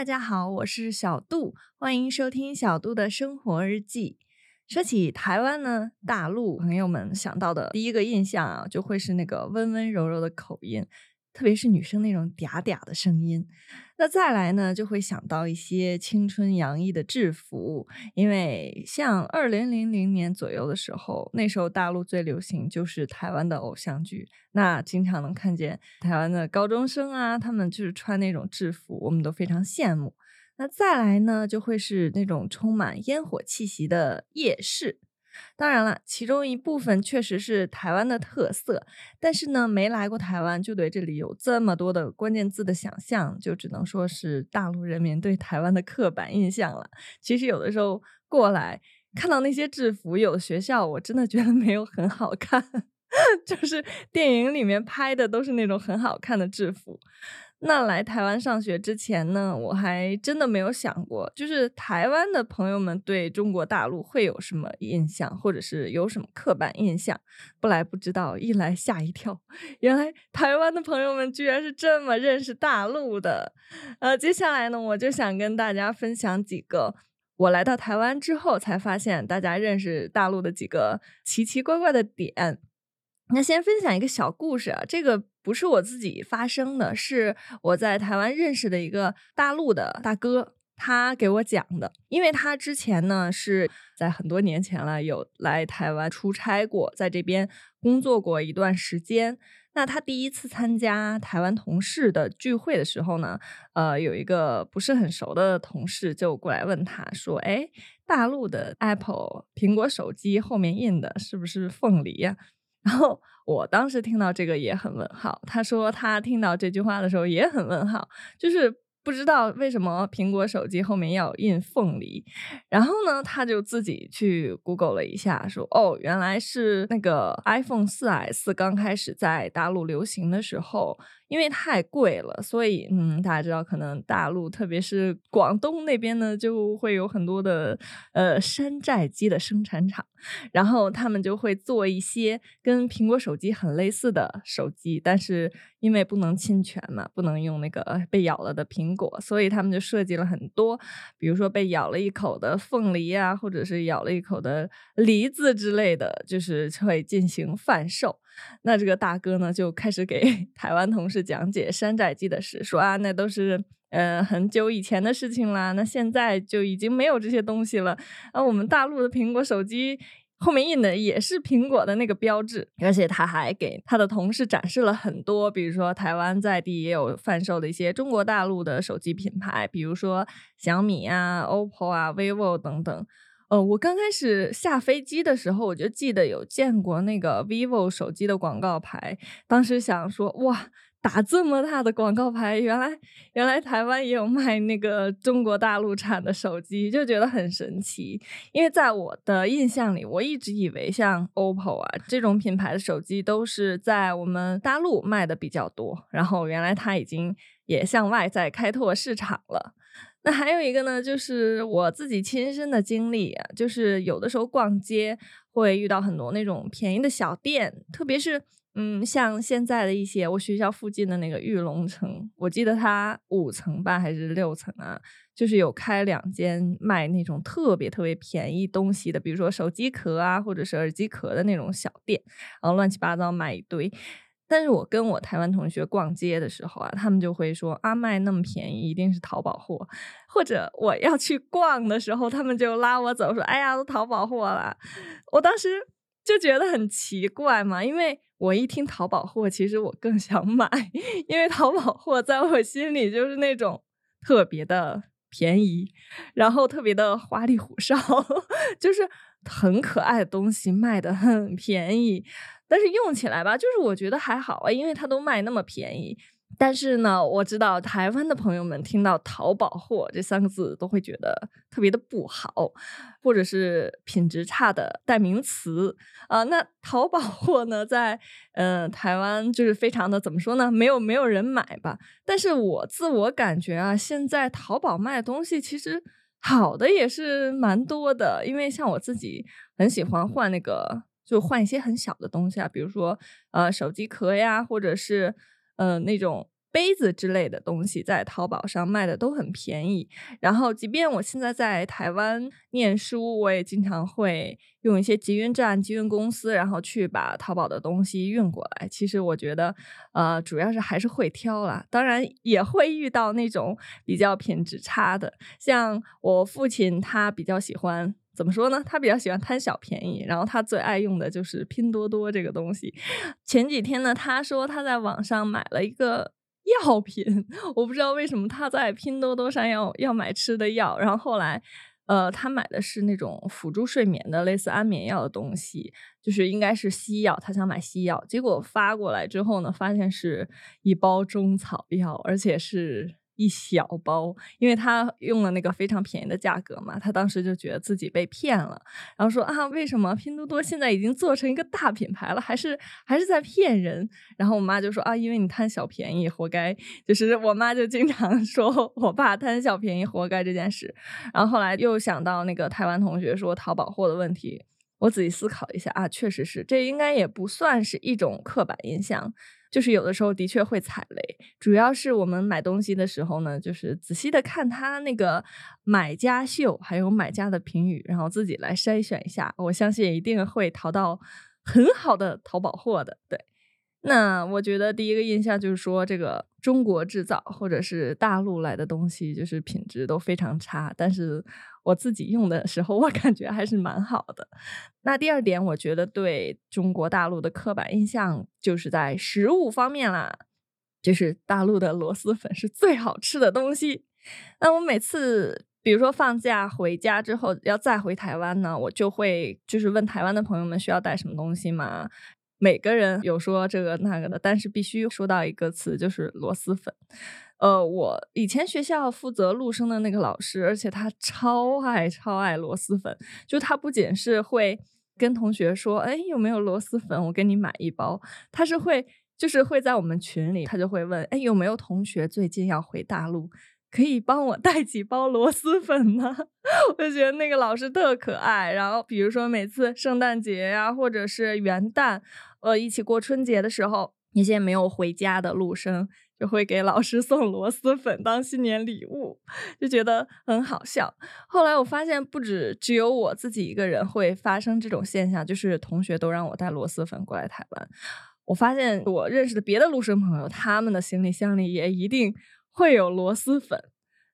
大家好，我是小杜，欢迎收听小杜的生活日记。说起台湾呢，大陆朋友们想到的第一个印象啊，就会是那个温温柔柔的口音。特别是女生那种嗲嗲的声音，那再来呢，就会想到一些青春洋溢的制服，因为像二零零零年左右的时候，那时候大陆最流行就是台湾的偶像剧，那经常能看见台湾的高中生啊，他们就是穿那种制服，我们都非常羡慕。那再来呢，就会是那种充满烟火气息的夜市。当然了，其中一部分确实是台湾的特色，但是呢，没来过台湾就对这里有这么多的关键字的想象，就只能说是大陆人民对台湾的刻板印象了。其实有的时候过来看到那些制服，有的学校我真的觉得没有很好看，就是电影里面拍的都是那种很好看的制服。那来台湾上学之前呢，我还真的没有想过，就是台湾的朋友们对中国大陆会有什么印象，或者是有什么刻板印象。不来不知道，一来吓一跳，原来台湾的朋友们居然是这么认识大陆的。呃，接下来呢，我就想跟大家分享几个我来到台湾之后才发现大家认识大陆的几个奇奇怪怪的点。那先分享一个小故事啊，这个不是我自己发生的，是我在台湾认识的一个大陆的大哥，他给我讲的。因为他之前呢是在很多年前了，有来台湾出差过，在这边工作过一段时间。那他第一次参加台湾同事的聚会的时候呢，呃，有一个不是很熟的同事就过来问他说：“哎，大陆的 Apple 苹果手机后面印的是不是凤梨呀？”然后我当时听到这个也很问号，他说他听到这句话的时候也很问号，就是不知道为什么苹果手机后面要印凤梨。然后呢，他就自己去 Google 了一下，说哦，原来是那个 iPhone 4S 刚开始在大陆流行的时候。因为太贵了，所以嗯，大家知道，可能大陆特别是广东那边呢，就会有很多的呃山寨机的生产厂，然后他们就会做一些跟苹果手机很类似的手机，但是因为不能侵权嘛，不能用那个被咬了的苹果，所以他们就设计了很多，比如说被咬了一口的凤梨啊，或者是咬了一口的梨子之类的，就是会进行贩售。那这个大哥呢，就开始给 台湾同事讲解山寨机的事，说啊，那都是呃很久以前的事情啦，那现在就已经没有这些东西了。啊，我们大陆的苹果手机后面印的也是苹果的那个标志，而且他还给他的同事展示了很多，比如说台湾在地也有贩售的一些中国大陆的手机品牌，比如说小米啊、OPPO 啊、vivo 等等。呃，我刚开始下飞机的时候，我就记得有见过那个 vivo 手机的广告牌。当时想说，哇，打这么大的广告牌，原来原来台湾也有卖那个中国大陆产的手机，就觉得很神奇。因为在我的印象里，我一直以为像 OPPO 啊这种品牌的手机都是在我们大陆卖的比较多，然后原来它已经也向外在开拓市场了。那还有一个呢，就是我自己亲身的经历，就是有的时候逛街会遇到很多那种便宜的小店，特别是嗯，像现在的一些我学校附近的那个玉龙城，我记得它五层吧还是六层啊，就是有开两间卖那种特别特别便宜东西的，比如说手机壳啊，或者是耳机壳的那种小店，然后乱七八糟卖一堆。但是我跟我台湾同学逛街的时候啊，他们就会说啊，卖那么便宜，一定是淘宝货。或者我要去逛的时候，他们就拉我走，说哎呀，都淘宝货了。我当时就觉得很奇怪嘛，因为我一听淘宝货，其实我更想买，因为淘宝货在我心里就是那种特别的便宜，然后特别的花里胡哨，就是很可爱的东西卖的很便宜。但是用起来吧，就是我觉得还好啊，因为它都卖那么便宜。但是呢，我知道台湾的朋友们听到“淘宝货”这三个字都会觉得特别的不好，或者是品质差的代名词啊。那淘宝货呢，在呃台湾就是非常的怎么说呢？没有没有人买吧。但是我自我感觉啊，现在淘宝卖的东西其实好的也是蛮多的，因为像我自己很喜欢换那个。就换一些很小的东西啊，比如说呃手机壳呀，或者是呃那种杯子之类的东西在淘宝上卖的都很便宜。然后，即便我现在在台湾念书，我也经常会用一些集运站、集运公司，然后去把淘宝的东西运过来。其实我觉得，呃，主要是还是会挑啦，当然也会遇到那种比较品质差的，像我父亲他比较喜欢。怎么说呢？他比较喜欢贪小便宜，然后他最爱用的就是拼多多这个东西。前几天呢，他说他在网上买了一个药品，我不知道为什么他在拼多多上要要买吃的药。然后后来，呃，他买的是那种辅助睡眠的类似安眠药的东西，就是应该是西药，他想买西药。结果发过来之后呢，发现是一包中草药，而且是。一小包，因为他用了那个非常便宜的价格嘛，他当时就觉得自己被骗了，然后说啊，为什么拼多多现在已经做成一个大品牌了，还是还是在骗人？然后我妈就说啊，因为你贪小便宜，活该。就是我妈就经常 说我爸贪小便宜，活该这件事。然后后来又想到那个台湾同学说淘宝货的问题，我仔细思考一下啊，确实是，这应该也不算是一种刻板印象。就是有的时候的确会踩雷，主要是我们买东西的时候呢，就是仔细的看他那个买家秀，还有买家的评语，然后自己来筛选一下。我相信一定会淘到很好的淘宝货的。对，那我觉得第一个印象就是说这个。中国制造或者是大陆来的东西，就是品质都非常差。但是我自己用的时候，我感觉还是蛮好的。那第二点，我觉得对中国大陆的刻板印象就是在食物方面啦，就是大陆的螺蛳粉是最好吃的东西。那我每次，比如说放假回家之后要再回台湾呢，我就会就是问台湾的朋友们需要带什么东西吗？每个人有说这个那个的，但是必须说到一个词，就是螺蛳粉。呃，我以前学校负责陆生的那个老师，而且他超爱超爱螺蛳粉，就他不仅是会跟同学说，哎，有没有螺蛳粉，我给你买一包，他是会就是会在我们群里，他就会问，哎，有没有同学最近要回大陆？可以帮我带几包螺蛳粉吗？我就觉得那个老师特可爱。然后比如说每次圣诞节呀，或者是元旦，呃，一起过春节的时候，那些没有回家的陆生就会给老师送螺蛳粉当新年礼物，就觉得很好笑。后来我发现，不止只有我自己一个人会发生这种现象，就是同学都让我带螺蛳粉过来台湾。我发现我认识的别的陆生朋友，他们的行李箱里也一定。会有螺蛳粉，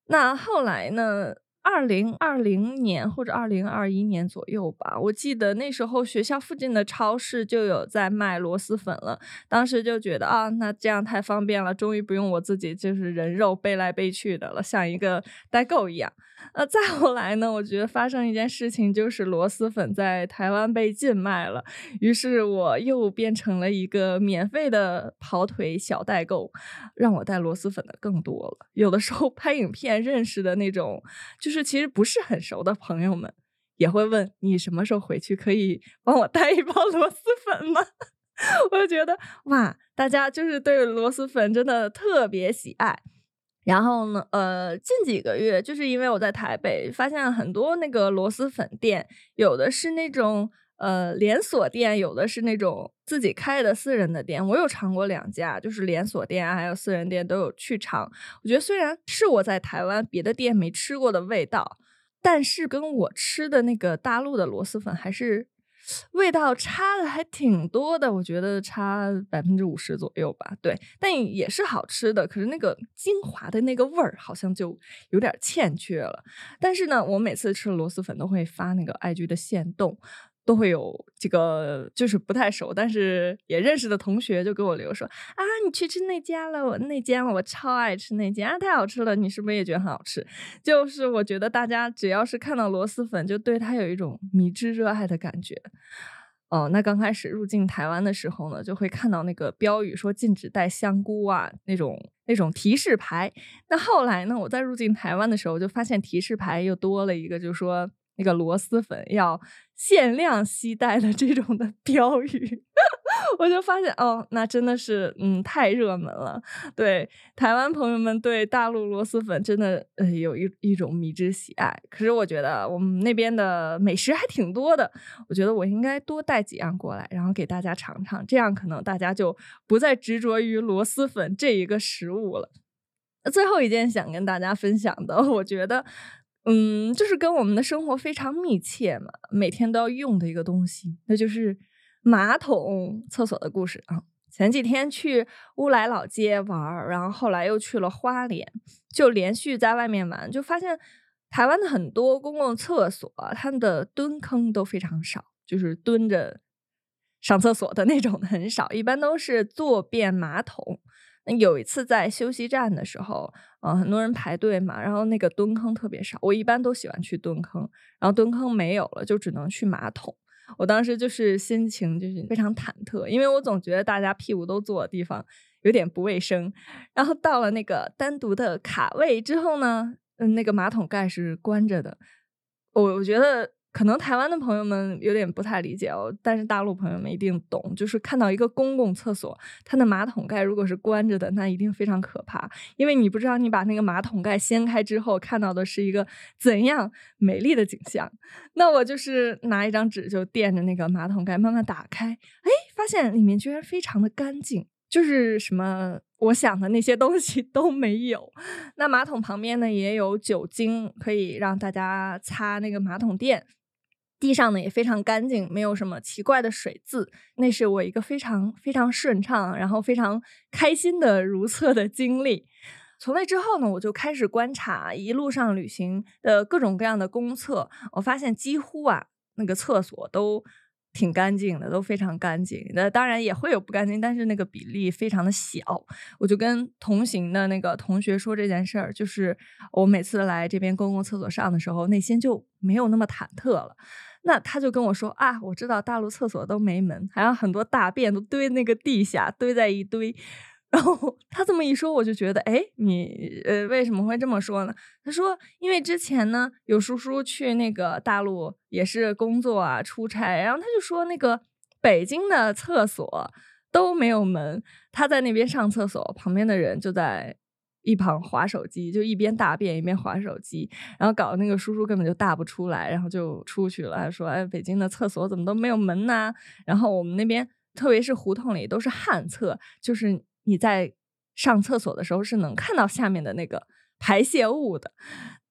那后来呢？二零二零年或者二零二一年左右吧，我记得那时候学校附近的超市就有在卖螺蛳粉了。当时就觉得啊，那这样太方便了，终于不用我自己就是人肉背来背去的了，像一个代购一样。呃，再后来呢，我觉得发生一件事情，就是螺蛳粉在台湾被禁卖了，于是我又变成了一个免费的跑腿小代购，让我带螺蛳粉的更多了。有的时候拍影片认识的那种，就是是其实不是很熟的朋友们，也会问你什么时候回去，可以帮我带一包螺蛳粉吗？我就觉得哇，大家就是对螺蛳粉真的特别喜爱。然后呢，呃，近几个月，就是因为我在台北，发现很多那个螺蛳粉店，有的是那种呃连锁店，有的是那种自己开的私人的店。我有尝过两家，就是连锁店还有私人店都有去尝。我觉得虽然是我在台湾别的店没吃过的味道，但是跟我吃的那个大陆的螺蛳粉还是。味道差的还挺多的，我觉得差百分之五十左右吧。对，但也是好吃的。可是那个精华的那个味儿好像就有点欠缺了。但是呢，我每次吃螺蛳粉都会发那个爱居的现动。都会有这个，就是不太熟，但是也认识的同学就给我留说啊，你去吃那家了，我那间了，我超爱吃那间啊，太好吃了，你是不是也觉得很好吃？就是我觉得大家只要是看到螺蛳粉，就对它有一种迷之热爱的感觉。哦，那刚开始入境台湾的时候呢，就会看到那个标语说禁止带香菇啊，那种那种提示牌。那后来呢，我在入境台湾的时候就发现提示牌又多了一个，就是说。那个螺蛳粉要限量携带的这种的标语，我就发现哦，那真的是嗯太热门了。对台湾朋友们对大陆螺蛳粉真的呃有一一种迷之喜爱。可是我觉得我们那边的美食还挺多的，我觉得我应该多带几样过来，然后给大家尝尝，这样可能大家就不再执着于螺蛳粉这一个食物了。最后一件想跟大家分享的，我觉得。嗯，就是跟我们的生活非常密切嘛，每天都要用的一个东西，那就是马桶、厕所的故事啊。前几天去乌来老街玩，然后后来又去了花莲，就连续在外面玩，就发现台湾的很多公共厕所，它的蹲坑都非常少，就是蹲着上厕所的那种 很少，一般都是坐便马桶。有一次在休息站的时候，嗯，很多人排队嘛，然后那个蹲坑特别少。我一般都喜欢去蹲坑，然后蹲坑没有了，就只能去马桶。我当时就是心情就是非常忐忑，因为我总觉得大家屁股都坐的地方有点不卫生。然后到了那个单独的卡位之后呢，嗯，那个马桶盖是关着的。我我觉得。可能台湾的朋友们有点不太理解哦，但是大陆朋友们一定懂。就是看到一个公共厕所，它的马桶盖如果是关着的，那一定非常可怕，因为你不知道你把那个马桶盖掀开之后，看到的是一个怎样美丽的景象。那我就是拿一张纸就垫着那个马桶盖，慢慢打开，哎，发现里面居然非常的干净，就是什么我想的那些东西 都没有。那马桶旁边呢也有酒精，可以让大家擦那个马桶垫。地上呢也非常干净，没有什么奇怪的水渍，那是我一个非常非常顺畅，然后非常开心的如厕的经历。从那之后呢，我就开始观察一路上旅行的各种各样的公厕，我发现几乎啊那个厕所都挺干净的，都非常干净。那当然也会有不干净，但是那个比例非常的小。我就跟同行的那个同学说这件事儿，就是我每次来这边公共厕所上的时候，内心就没有那么忐忑了。那他就跟我说啊，我知道大陆厕所都没门，还有很多大便都堆那个地下，堆在一堆。然后他这么一说，我就觉得，哎，你呃为什么会这么说呢？他说，因为之前呢有叔叔去那个大陆也是工作啊出差，然后他就说那个北京的厕所都没有门，他在那边上厕所，旁边的人就在。一旁划手机，就一边大便一边划手机，然后搞那个叔叔根本就大不出来，然后就出去了。说：“哎，北京的厕所怎么都没有门呢？”然后我们那边，特别是胡同里都是旱厕，就是你在上厕所的时候是能看到下面的那个排泄物的，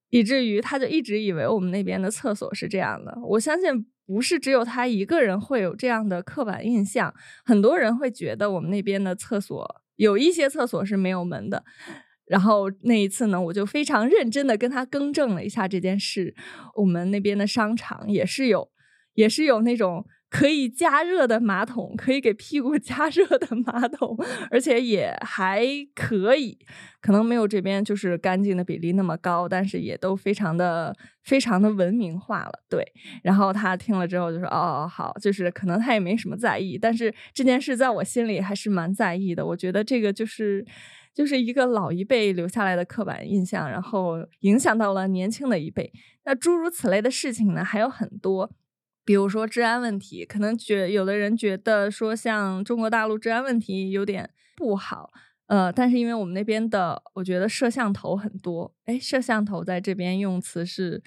以至于他就一直以为我们那边的厕所是这样的。我相信不是只有他一个人会有这样的刻板印象，很多人会觉得我们那边的厕所有一些厕所是没有门的。然后那一次呢，我就非常认真的跟他更正了一下这件事。我们那边的商场也是有，也是有那种可以加热的马桶，可以给屁股 加热的马桶，而且也还可以，可能没有这边就是干净的比例那么高，但是也都非常的非常的文明化了。对，然后他听了之后就说：“哦，好，就是可能他也没什么在意，但是这件事在我心里还是蛮在意的。我觉得这个就是。”就是一个老一辈留下来的刻板印象，然后影响到了年轻的一辈。那诸如此类的事情呢，还有很多，比如说治安问题，可能觉有的人觉得说像中国大陆治安问题有点不好，呃，但是因为我们那边的，我觉得摄像头很多，哎，摄像头在这边用词是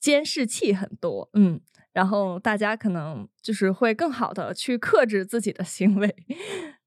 监视器很多，嗯。然后大家可能就是会更好的去克制自己的行为。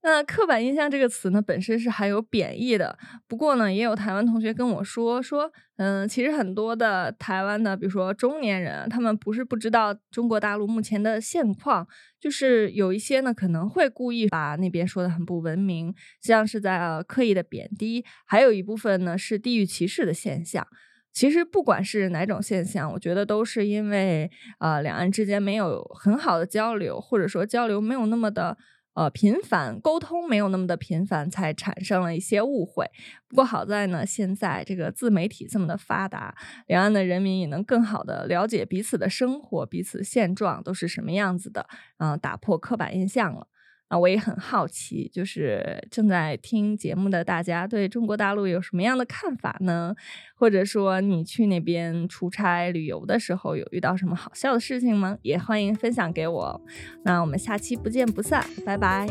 那刻板印象这个词呢，本身是含有贬义的。不过呢，也有台湾同学跟我说说，嗯，其实很多的台湾的，比如说中年人，他们不是不知道中国大陆目前的现况，就是有一些呢可能会故意把那边说的很不文明，像是在呃刻意的贬低，还有一部分呢是地域歧视的现象。其实不管是哪种现象，我觉得都是因为呃两岸之间没有很好的交流，或者说交流没有那么的呃频繁，沟通没有那么的频繁，才产生了一些误会。不过好在呢，现在这个自媒体这么的发达，两岸的人民也能更好的了解彼此的生活、彼此现状都是什么样子的，嗯，打破刻板印象了。啊，我也很好奇，就是正在听节目的大家对中国大陆有什么样的看法呢？或者说你去那边出差旅游的时候有遇到什么好笑的事情吗？也欢迎分享给我。那我们下期不见不散，拜拜。